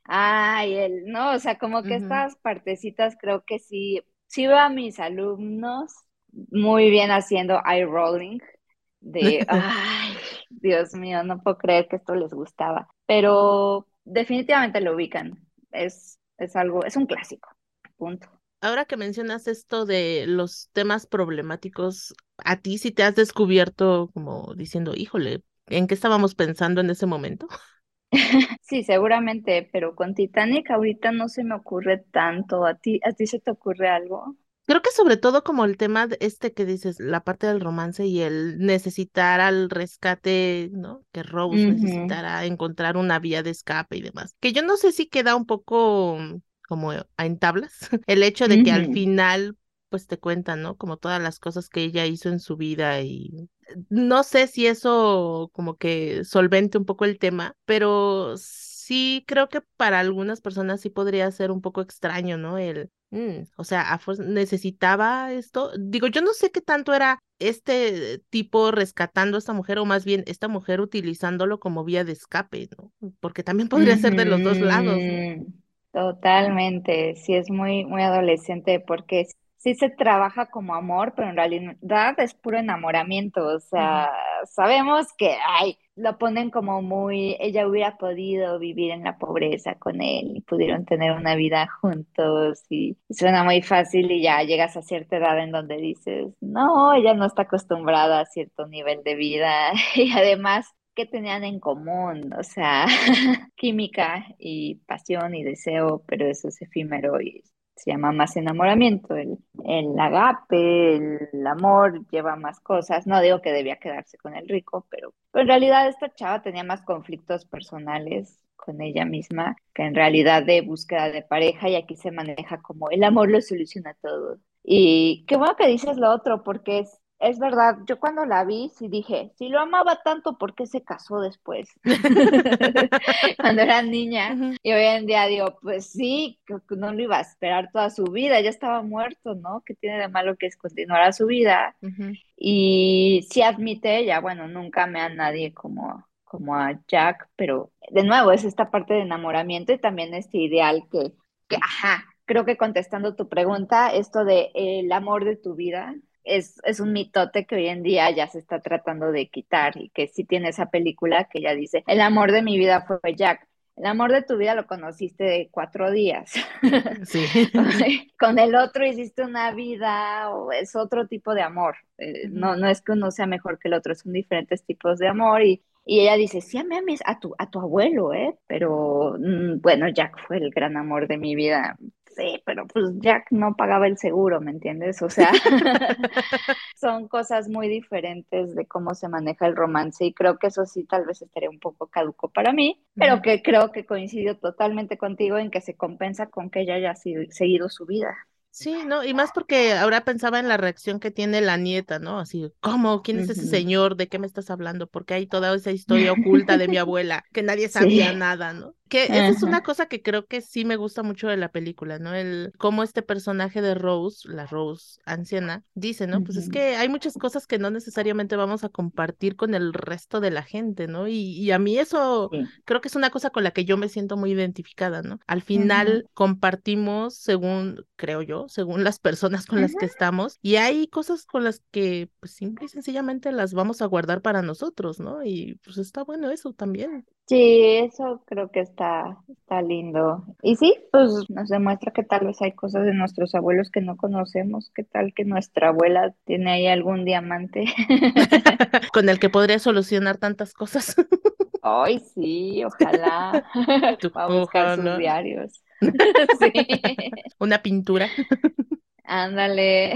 ay, el, no, o sea, como que estas partecitas creo que sí, sí veo a mis alumnos muy bien haciendo eye rolling, de, ay, Dios mío, no puedo creer que esto les gustaba, pero definitivamente lo ubican, es, es algo, es un clásico, punto ahora que mencionas esto de los temas problemáticos, a ti sí te has descubierto como diciendo, híjole, ¿en qué estábamos pensando en ese momento? Sí, seguramente, pero con Titanic ahorita no se me ocurre tanto. ¿A ti, a ti se te ocurre algo? Creo que sobre todo como el tema este que dices, la parte del romance y el necesitar al rescate, ¿no? Que Rose necesitara encontrar una vía de escape y demás. Que yo no sé si queda un poco como en tablas, el hecho de que al final pues te cuentan, ¿no? Como todas las cosas que ella hizo en su vida y no sé si eso como que solvente un poco el tema, pero sí creo que para algunas personas sí podría ser un poco extraño, ¿no? El, mm, o sea, necesitaba esto. Digo, yo no sé qué tanto era este tipo rescatando a esta mujer o más bien esta mujer utilizándolo como vía de escape, ¿no? Porque también podría ser de los dos lados. Totalmente, sí es muy, muy adolescente porque sí se trabaja como amor, pero en realidad es puro enamoramiento, o sea, sabemos que, ay, lo ponen como muy, ella hubiera podido vivir en la pobreza con él y pudieron tener una vida juntos y suena muy fácil y ya llegas a cierta edad en donde dices, no, ella no está acostumbrada a cierto nivel de vida y además ¿qué tenían en común? O sea, química y pasión y deseo, pero eso es efímero y se llama más enamoramiento. El, el agape, el amor lleva más cosas. No digo que debía quedarse con el rico, pero, pero en realidad esta chava tenía más conflictos personales con ella misma que en realidad de búsqueda de pareja y aquí se maneja como el amor lo soluciona todo. Y qué bueno que dices lo otro, porque es es verdad, yo cuando la vi sí dije, si lo amaba tanto, ¿por qué se casó después? cuando era niña. Y hoy en día digo, pues sí, no lo iba a esperar toda su vida, ya estaba muerto, ¿no? ¿Qué tiene de malo que es continuar su vida? Y sí admite ella, bueno, nunca me a nadie como, como a Jack, pero de nuevo es esta parte de enamoramiento y también este ideal que, que ajá, creo que contestando tu pregunta, esto de el amor de tu vida, es, es un mitote que hoy en día ya se está tratando de quitar y que sí tiene esa película que ya dice, el amor de mi vida fue Jack. El amor de tu vida lo conociste de cuatro días. Sí. Con el otro hiciste una vida o es otro tipo de amor. Eh, no, no es que uno sea mejor que el otro, son diferentes tipos de amor y, y ella dice, sí, amé a, tu, a tu abuelo, ¿eh? Pero mm, bueno, Jack fue el gran amor de mi vida sí, pero pues Jack no pagaba el seguro, ¿me entiendes? O sea, son cosas muy diferentes de cómo se maneja el romance y creo que eso sí tal vez estaría un poco caduco para mí, pero que creo que coincido totalmente contigo en que se compensa con que ella haya seguido su vida. Sí, no, y más porque ahora pensaba en la reacción que tiene la nieta, ¿no? Así, ¿cómo? ¿Quién es ese señor? ¿De qué me estás hablando? Porque hay toda esa historia oculta de mi abuela, que nadie sabía nada, ¿no? Que esa es una cosa que creo que sí me gusta mucho de la película, ¿no? El cómo este personaje de Rose, la Rose anciana, dice, ¿no? Pues es que hay muchas cosas que no necesariamente vamos a compartir con el resto de la gente, ¿no? Y, a mí eso creo que es una cosa con la que yo me siento muy identificada, ¿no? Al final compartimos según, creo yo, según las personas con las que estamos, y hay cosas con las que, pues simple y sencillamente las vamos a guardar para nosotros, ¿no? Y pues está bueno eso también. Sí, eso creo que está, está lindo. Y sí, pues nos demuestra que tal vez hay cosas de nuestros abuelos que no conocemos, que tal que nuestra abuela tiene ahí algún diamante. Con el que podría solucionar tantas cosas. Ay, sí, ojalá. Va a buscar sus diarios. sí. Una pintura. Ándale.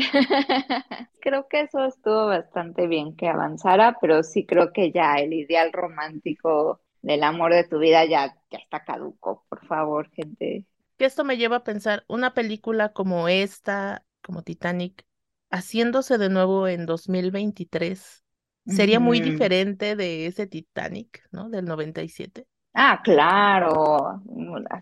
creo que eso estuvo bastante bien que avanzara, pero sí creo que ya el ideal romántico del amor de tu vida ya, ya está caduco, por favor, gente. Que esto me lleva a pensar, una película como esta, como Titanic, haciéndose de nuevo en 2023, sería muy diferente de ese Titanic, ¿no? Del 97. Ah, claro.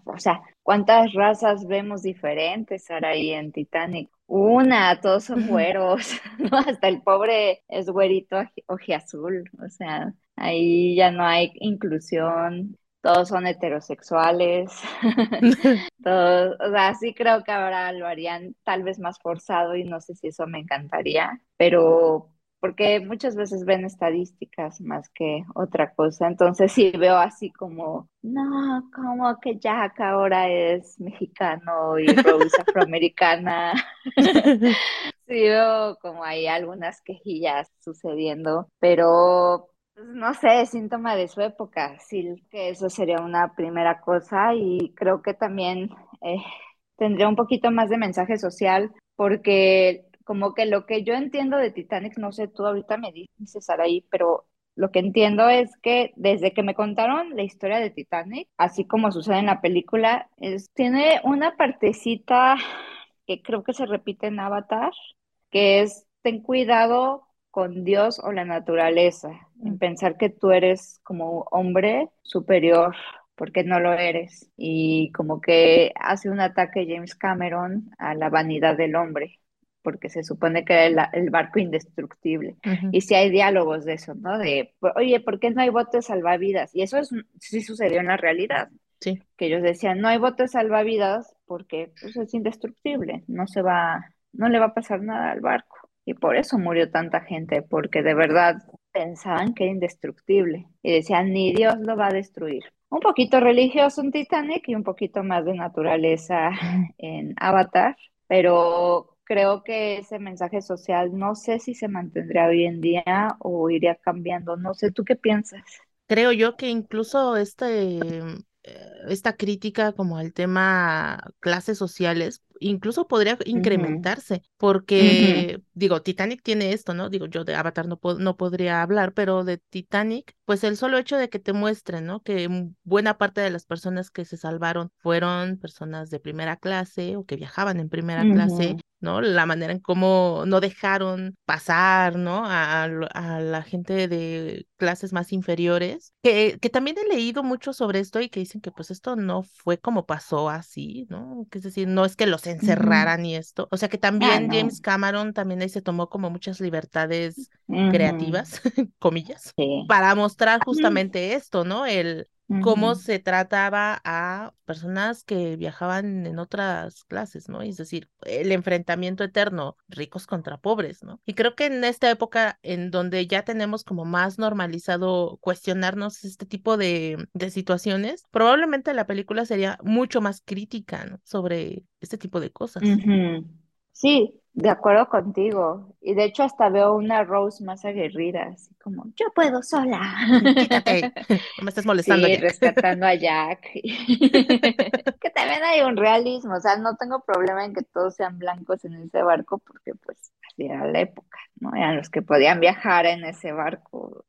O sea, ¿cuántas razas vemos diferentes ahora ahí en Titanic? Una, todos son güeros, ¿no? Hasta el pobre es güerito ojiazul, o sea, ahí ya no hay inclusión, todos son heterosexuales, todos, o sea, sí creo que ahora lo harían tal vez más forzado y no sé si eso me encantaría, pero porque muchas veces ven estadísticas más que otra cosa. Entonces sí veo así como, no, como que Jack ahora es mexicano y Rose afroamericana. sí veo como hay algunas quejillas sucediendo, pero no sé, síntoma de su época. Sí, que eso sería una primera cosa y creo que también eh, tendría un poquito más de mensaje social porque como que lo que yo entiendo de Titanic, no sé, tú ahorita me dices, ahí, pero lo que entiendo es que desde que me contaron la historia de Titanic, así como sucede en la película, es, tiene una partecita que creo que se repite en Avatar, que es ten cuidado con Dios o la naturaleza, en mm. pensar que tú eres como hombre superior porque no lo eres. Y como que hace un ataque James Cameron a la vanidad del hombre porque se supone que era el, barco indestructible. Y si hay diálogos de eso, ¿no? De, oye, ¿por qué no hay botes salvavidas? Y eso es, sí sucedió en la realidad. Sí. Que ellos decían, no hay botes salvavidas porque pues, es indestructible, no se va, no le va a pasar nada al barco. Y por eso murió tanta gente, porque de verdad pensaban que era indestructible. Y decían, ni Dios lo va a destruir. Un poquito religioso en Titanic y un poquito más de naturaleza en Avatar, pero creo que ese mensaje social no sé si se mantendrá hoy en día o iría cambiando. No sé, ¿tú qué piensas? Creo yo que incluso este, eh, esta crítica como al tema clases sociales incluso podría incrementarse, porque, digo, Titanic tiene esto, ¿no? Digo, yo de Avatar no, no podría hablar, pero de Titanic, pues el solo hecho de que te muestren, ¿no? Que buena parte de las personas que se salvaron fueron personas de primera clase o que viajaban en primera clase, ¿no? La manera en cómo no dejaron pasar, ¿no? A, a, la gente de clases más inferiores, que, que también he leído mucho sobre esto y que dicen que pues esto no fue como pasó así, ¿no? Que es decir, no es que los encerraran y esto. O sea que también James Cameron también ahí se tomó como muchas libertades creativas, comillas, para mostrar justamente esto, ¿no? El cómo se trataba a personas que viajaban en otras clases, ¿no? Es decir, el enfrentamiento eterno, ricos contra pobres, ¿no? Y creo que en esta época en donde ya tenemos como más normalizado cuestionarnos este tipo de, de situaciones, probablemente la película sería mucho más crítica, ¿no? Sobre este tipo de cosas. Sí, de acuerdo contigo. Y de hecho hasta veo una Rose más aguerrida, así como, yo puedo sola. Quítate, no me estés molestando. Sí, rescatando a Jack. que también hay un realismo, o sea, no tengo problema en que todos sean blancos en ese barco porque pues así era la época, ¿no? Eran los que podían viajar en ese barco.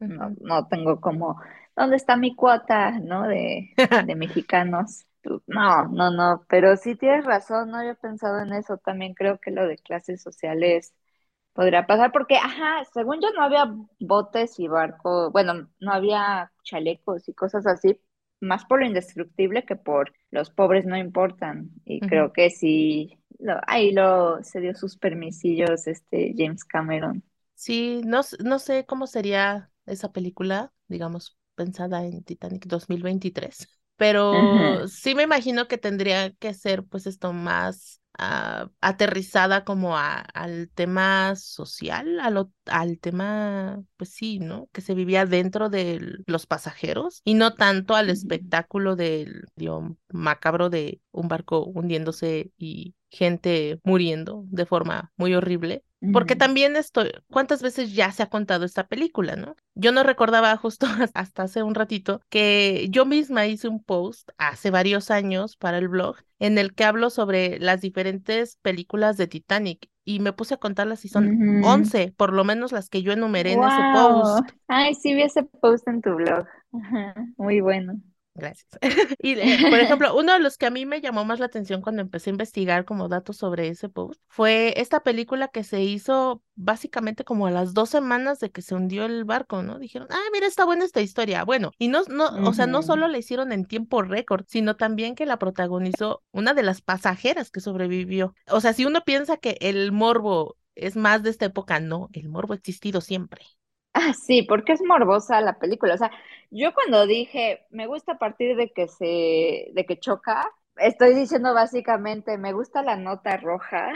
No, no tengo como, ¿dónde está mi cuota, no? De, de mexicanos. No, no, no, pero sí tienes razón, no había pensado en eso. También creo que lo de clases sociales podría pasar, porque, ajá, según yo no había botes y barcos, bueno, no había chalecos y cosas así, más por lo indestructible que por los pobres no importan. Y creo que sí, lo, ahí lo se dio sus permisillos este James Cameron. Sí, no, no sé cómo sería esa película, digamos, pensada en Titanic 2023 pero sí me imagino que tendría que ser pues esto más ah, aterrizada como al tema social, al tema, pues sí, ¿no? Que se vivía dentro de los pasajeros y no tanto al espectáculo del macabro de un barco hundiéndose y gente muriendo de forma muy horrible. Porque también estoy, ¿cuántas veces ya se ha contado esta película, no? Yo no recordaba justo hasta hace un ratito que yo misma hice un post hace varios años para el blog en el que hablo sobre las diferentes películas de Titanic y me puse a contarlas y son 11, por lo menos las que yo enumeré en ese post. Ay, sí vi ese post en tu blog. Muy bueno. Gracias. y por ejemplo, uno de los que a mí me llamó más la atención cuando empecé a investigar como datos sobre ese post fue esta película que se hizo básicamente como a las dos semanas de que se hundió el barco, ¿no? Dijeron, ah, mira, está buena esta historia. Bueno, y no, no, o sea, no solo la hicieron en tiempo récord, sino también que la protagonizó una de las pasajeras que sobrevivió. O sea, si uno piensa que el morbo es más de esta época, no, el morbo ha existido siempre. Ah, sí, porque es morbosa la película. O sea, yo cuando dije, me gusta a partir de que se, de que choca, estoy diciendo básicamente, me gusta la nota roja.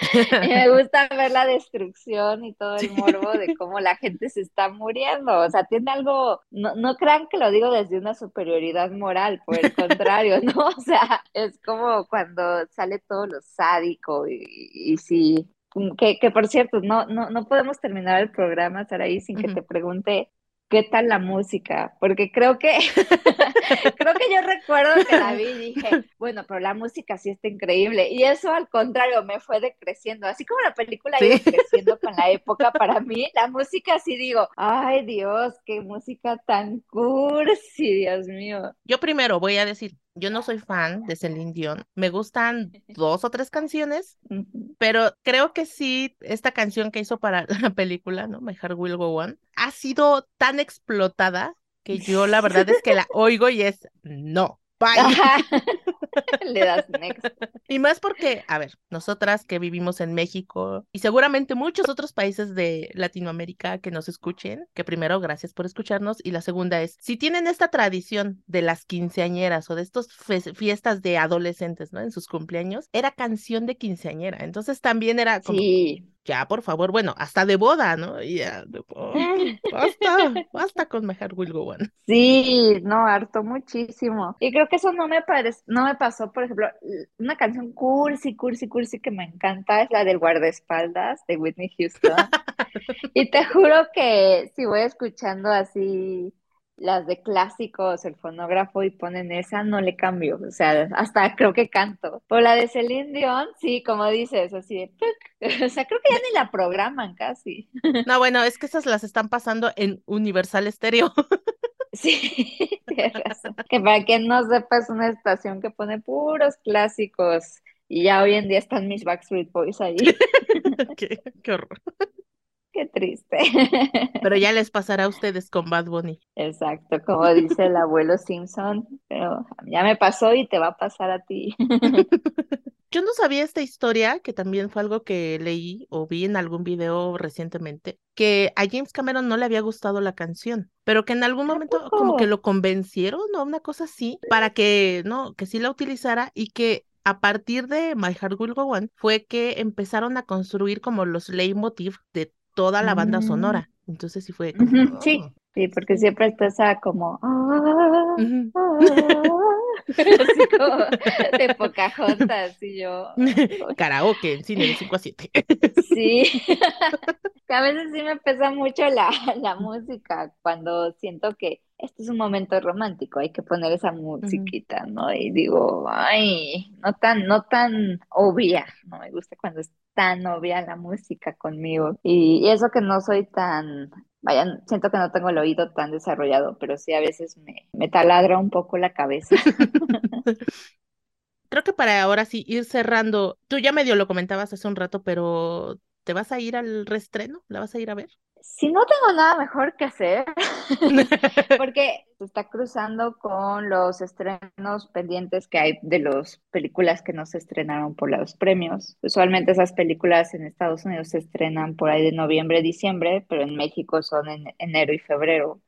y me gusta ver la destrucción y todo el morbo de cómo la gente se está muriendo. O sea, tiene algo, no, no crean que lo digo desde una superioridad moral, por el contrario, ¿no? O sea, es como cuando sale todo lo sádico y, y sí, que, que por cierto, no, no, no podemos terminar el programa, Saraí, sin que te pregunte qué tal la música, porque creo que, creo que yo recuerdo que la vi y dije, bueno, pero la música sí está increíble, y eso al contrario me fue decreciendo, así como la película iba creciendo con la época, para mí la música sí digo, ay Dios, qué música tan cursi, Dios mío. Yo primero voy a decir, yo no soy fan de Celine Dion. Me gustan dos o tres canciones, pero creo que sí, esta canción que hizo para la película, ¿no? My Heart Will Go On, ha sido tan explotada que yo la verdad es que la oigo y es no. Le das next. Y más porque, a ver, nosotras que vivimos en México y seguramente muchos otros países de Latinoamérica que nos escuchen, que primero, gracias por escucharnos. Y la segunda es, si tienen esta tradición de las quinceañeras o de estas fiestas de adolescentes, ¿no? En sus cumpleaños, era canción de quinceañera. Entonces también era como, sí ya, por favor, bueno, hasta de boda, ¿no? ya, oh, basta, basta con My Heart Will Go On. Sí, no, harto muchísimo. Y creo que eso no me parece, no me pasó, por ejemplo, una canción cursi, cursi, cursi que me encanta es la del guardaespaldas de Whitney Houston. y te juro que si voy escuchando así las de clásicos, el fonógrafo y ponen esa, no le cambio, o sea, hasta creo que canto. Por la de Celine Dion, sí, como dices, así de, o sea, creo que ya ni la programan casi. No, bueno, es que esas las están pasando en Universal Stereo. Sí, tienes razón. Que para quien no sepa, es una estación que pone puros clásicos y ya hoy en día están mis Backstreet Boys ahí. qué, qué horror. Qué triste. Pero ya les pasará a ustedes con Bad Bunny. Exacto, como dice el abuelo Simpson, pero ya me pasó y te va a pasar a ti. Yo no sabía esta historia, que también fue algo que leí o vi en algún video recientemente, que a James Cameron no le había gustado la canción, pero que en algún momento como que lo convencieron o una cosa así para que no, que sí la utilizara y que a partir de My Heart Will Go On fue que empezaron a construir como los leitmotiv de toda la banda Mm. sonora. Entonces sí fue. Ujú, Sí, oh. sí, porque siempre está esa como ah, Ujú. ah, así como de Pocahontas y yo Karaoke en cine de 5 a 7. sí. A veces sí me pesa mucho la, la música cuando siento que este es un momento romántico, hay que poner esa musiquita, ¿no? Y digo, ay, no tan, no tan obvia, no me gusta cuando es tan obvia la música conmigo. Y, eso que no soy tan, vaya, siento que no tengo el oído tan desarrollado, pero sí a veces me, me taladra un poco la cabeza. Creo que para ahora sí ir cerrando, tú ya medio lo comentabas hace un rato, pero ¿te vas a ir al reestreno? ¿La vas a ir a ver? Si no tengo nada mejor que hacer, porque se está cruzando con los estrenos pendientes que hay de las películas que no se estrenaron por los premios. Usualmente esas películas en Estados Unidos se estrenan por ahí de noviembre, diciembre, pero en México son en enero y febrero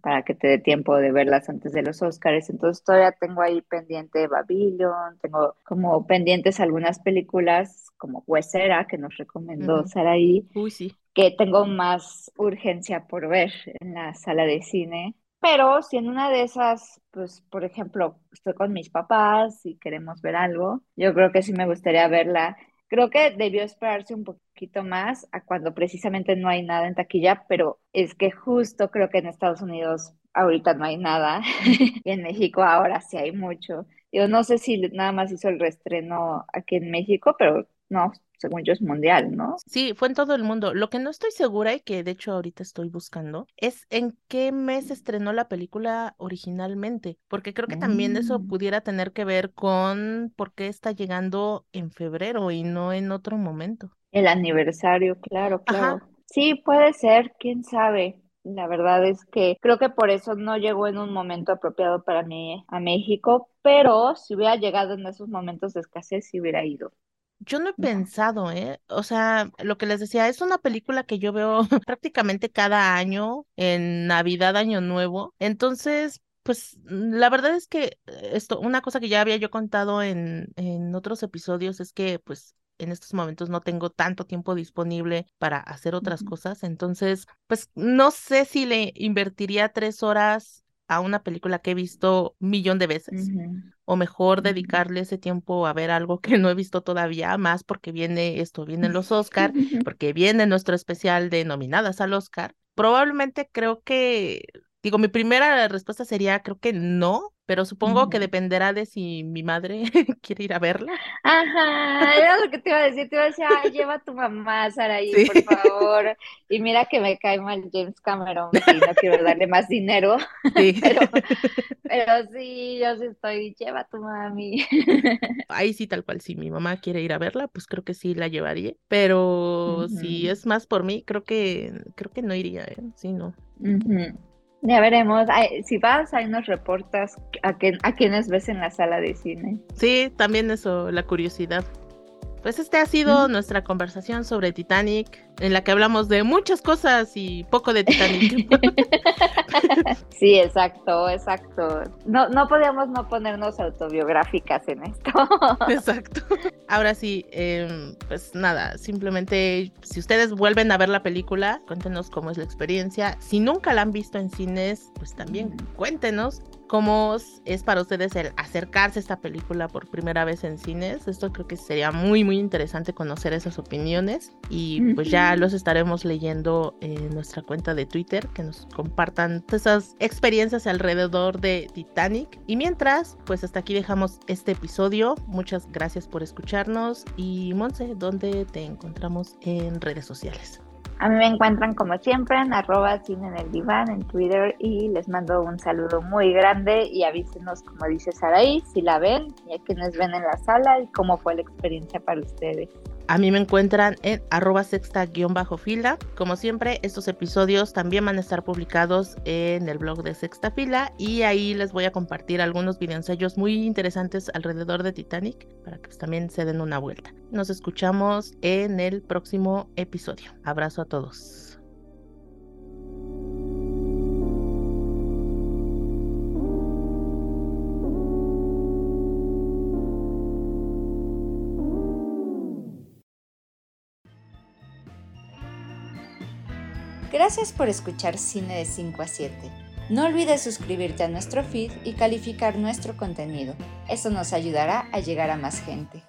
Para que te dé tiempo de verlas antes de los Oscars. Entonces todavía tengo ahí pendiente Babylon, tengo como pendientes algunas películas como Huesera que nos recomendó. Saraí Uy, sí. que tengo más urgencia por ver en la sala de cine. Pero si en una de esas, pues, por ejemplo, estoy con mis papás y queremos ver algo, yo creo que sí me gustaría verla. Creo que debió esperarse un poquito más a cuando precisamente no hay nada en taquilla, pero es que justo creo que en Estados Unidos ahorita no hay nada y en México ahora sí hay mucho. Yo no sé si nada más hizo el reestreno aquí en México, pero no, según yo es mundial, ¿no? Sí, fue en todo el mundo. Lo que no estoy segura y que de hecho ahorita estoy buscando es en qué mes estrenó la película originalmente, porque creo que también eso Mm. pudiera tener que ver con por qué está llegando en febrero y no en otro momento. El aniversario, claro, Ajá, claro. Sí, puede ser, quién sabe. La verdad es que creo que por eso no llegó en un momento apropiado para mí a México, pero si hubiera llegado en esos momentos de escasez, sí hubiera ido. Yo no he pensado, ¿eh? O sea, lo que les decía, es una película que yo veo prácticamente cada año, en Navidad, Año Nuevo. Entonces, pues mm, la verdad es que eh, esto, una cosa que ya había yo contado en, en otros episodios es que, pues, en estos momentos no tengo tanto tiempo disponible para hacer otras cosas. Entonces, pues, no sé si le invertiría tres horas a una película que he visto un millón de veces o mejor dedicarle ese tiempo a ver algo que no he visto todavía, más porque viene esto, vienen los Oscar, porque viene nuestro especial de nominadas al Oscar. Probablemente creo que, digo, mi primera respuesta sería creo que no, pero supongo que dependerá de si mi madre quiere ir a verla. Ajá, era lo que te iba a decir, te iba a decir, ay, lleva a tu mamá, Saraí, Sí, por favor. Y mira que me cae mal James Cameron y no quiero darle más dinero, sí. pero, pero sí, yo sí estoy, lleva a tu mami. Ahí sí, tal cual, si mi mamá quiere ir a verla, pues creo que sí la llevaría, pero si es más por mí, creo que creo que no iría, ¿eh? Sí, no. ujú. Ya veremos. Ay, si vas, ahí nos reportas a, quién, a quiénes ves en la sala de cine. Sí, también eso, la curiosidad. Pues este ha sido nuestra conversación sobre Titanic, en la que hablamos de muchas cosas y poco de Titanic. Sí, exacto, exacto. No, no podíamos no ponernos autobiográficas en esto. Exacto. Ahora sí, em, pues nada, simplemente si ustedes vuelven a ver la película, cuéntenos cómo es la experiencia. Si nunca la han visto en cines, pues también cuéntenos cómo es para ustedes el acercarse a esta película por primera vez en cines. Esto creo que sería muy, muy interesante conocer esas opiniones y pues ya Los estaremos leyendo en nuestra cuenta de Twitter, que nos compartan esas experiencias alrededor de Titanic. Y mientras, pues hasta aquí dejamos este episodio. Muchas gracias por escucharnos y Monse, ¿dónde te encontramos en redes sociales? A mí me encuentran como siempre en arroba cine en el diván en Twitter y les mando un saludo muy grande y avísenos, como dice Saraí, si la ven y a quienes ven en la sala y cómo fue la experiencia para ustedes. A mí me encuentran en arroba sexta-fila. Como siempre, estos episodios también van a estar publicados en el blog de Sexta Fila y ahí les voy a compartir algunos videoensayos muy interesantes alrededor de Titanic para que pues, también se den una vuelta. Nos escuchamos en el próximo episodio. Abrazo a todos. Gracias por escuchar Cine de 5 a 7. No olvides suscribirte a nuestro feed y calificar nuestro contenido. Eso nos ayudará a llegar a más gente.